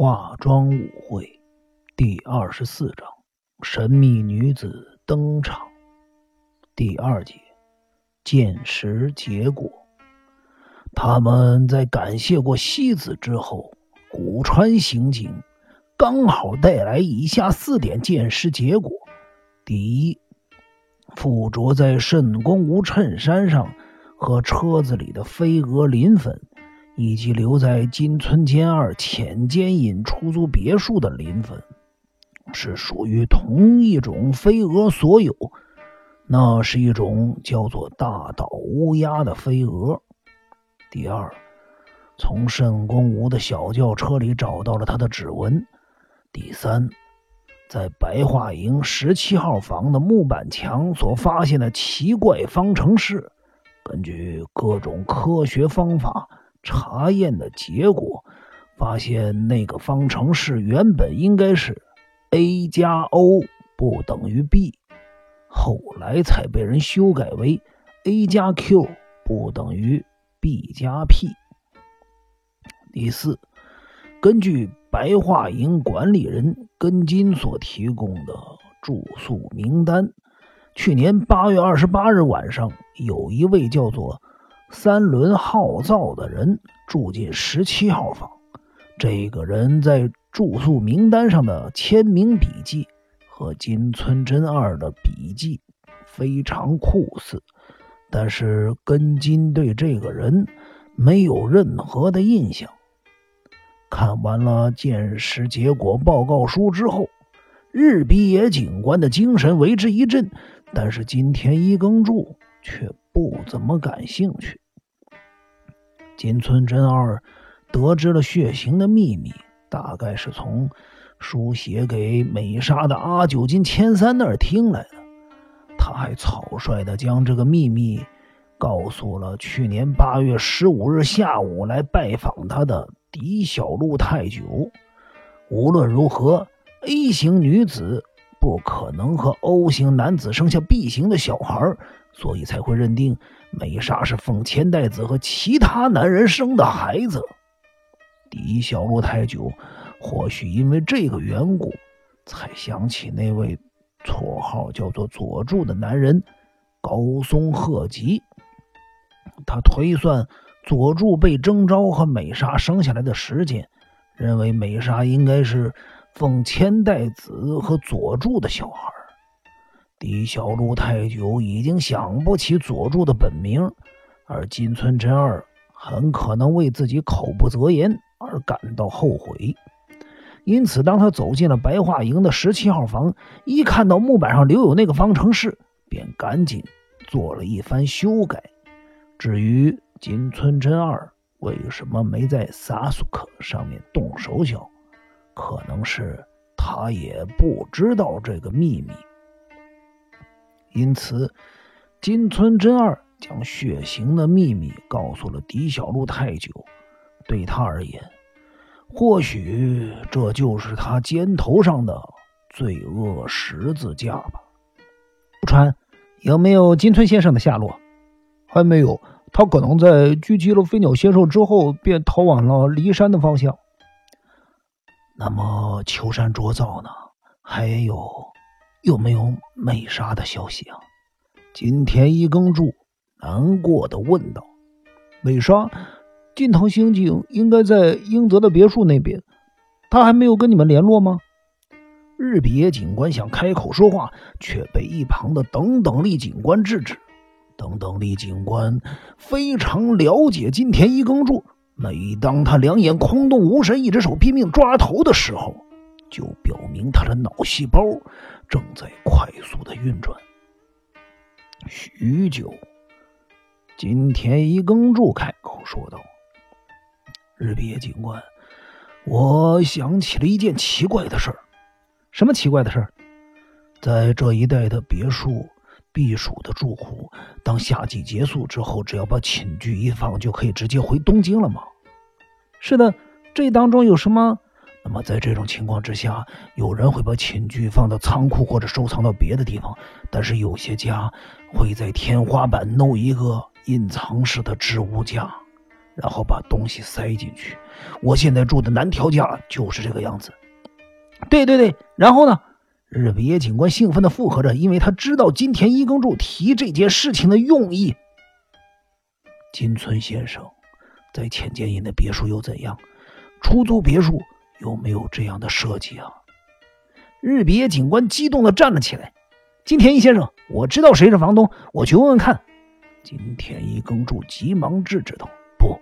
化妆舞会第二十四章：神秘女子登场。第二节：见识结果。他们在感谢过西子之后，古川刑警刚好带来以下四点见识结果：第一，附着在慎公无衬衫上和车子里的飞蛾磷粉。以及留在金村间二浅间隐出租别墅的磷粉，是属于同一种飞蛾所有。那是一种叫做大岛乌鸦的飞蛾。第二，从慎公吴的小轿车里找到了他的指纹。第三，在白桦营十七号房的木板墙所发现的奇怪方程式，根据各种科学方法。查验的结果发现，那个方程式原本应该是 a 加 o 不等于 b，后来才被人修改为 a 加 q 不等于 b 加 p。第四，根据白桦营管理人根金所提供的住宿名单，去年八月二十八日晚上，有一位叫做。三轮号造的人住进十七号房。这个人在住宿名单上的签名笔记和金村真二的笔记非常酷似，但是根金对这个人没有任何的印象。看完了鉴识结果报告书之后，日比野警官的精神为之一振，但是金田一耕助却。不怎么感兴趣。金村真二得知了血型的秘密，大概是从书写给美沙的阿九金千三那儿听来的。他还草率的将这个秘密告诉了去年八月十五日下午来拜访他的狄小路太久。无论如何，A 型女子不可能和 O 型男子生下 B 型的小孩。所以才会认定美莎是奉千代子和其他男人生的孩子。狄小路太久，或许因为这个缘故，才想起那位绰号叫做佐助的男人高松鹤吉。他推算佐助被征召和美莎生下来的时间，认为美莎应该是奉千代子和佐助的小孩。狄小路太久已经想不起佐助的本名，而金村真二很可能为自己口不择言而感到后悔。因此，当他走进了白桦营的十七号房，一看到木板上留有那个方程式，便赶紧做了一番修改。至于金村真二为什么没在萨苏克上面动手脚，可能是他也不知道这个秘密。因此，金村真二将血型的秘密告诉了狄小路太久。对他而言，或许这就是他肩头上的罪恶十字架吧。不川，有没有金村先生的下落？还没有，他可能在狙击了飞鸟先生之后，便逃往了骊山的方向。那么，秋山卓造呢？还有？有没有美莎的消息啊？金田一耕助难过的问道。美莎，近藤刑警应该在英泽的别墅那边，他还没有跟你们联络吗？日比野警官想开口说话，却被一旁的等等力警官制止。等等力警官非常了解金田一耕助，每当他两眼空洞无神，一只手拼命抓头的时候。就表明他的脑细胞正在快速的运转。许久，金田一耕助开口说道：“日比野警官，我想起了一件奇怪的事儿。什么奇怪的事儿？在这一带的别墅避暑的住户，当夏季结束之后，只要把寝具一放，就可以直接回东京了吗？是的，这当中有什么？”那么，在这种情况之下，有人会把寝具放到仓库或者收藏到别的地方，但是有些家会在天花板弄一个隐藏式的置物架，然后把东西塞进去，我现在住的南条家就是这个样子。对对对，然后呢？日比野警官兴奋的附和着，因为他知道金田一耕助提这件事情的用意。金村先生在浅间营的别墅又怎样？出租别墅有没有这样的设计啊？日比野警官激动的站了起来。金田一先生，我知道谁是房东，我去问问看。金田一耕助急忙制止道：“不，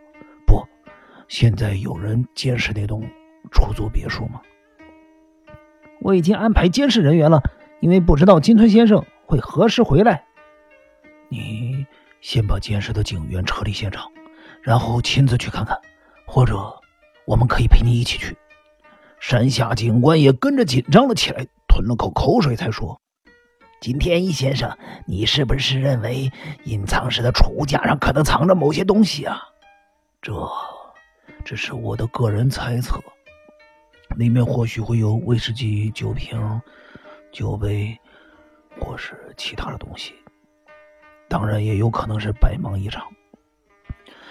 不，现在有人监视那栋出租别墅吗？”我已经安排监视人员了，因为不知道金村先生会何时回来。你先把监视的警员撤离现场，然后亲自去看看，或者我们可以陪你一起去。山下警官也跟着紧张了起来，吞了口口水才说：“金田一先生，你是不是认为隐藏室的储物架上可能藏着某些东西啊？”这只是我的个人猜测。里面或许会有威士忌酒瓶、酒杯，或是其他的东西。当然，也有可能是白忙一场。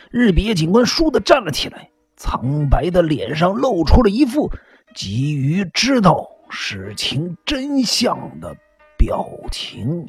日比野警官倏地站了起来，苍白的脸上露出了一副急于知道事情真相的表情。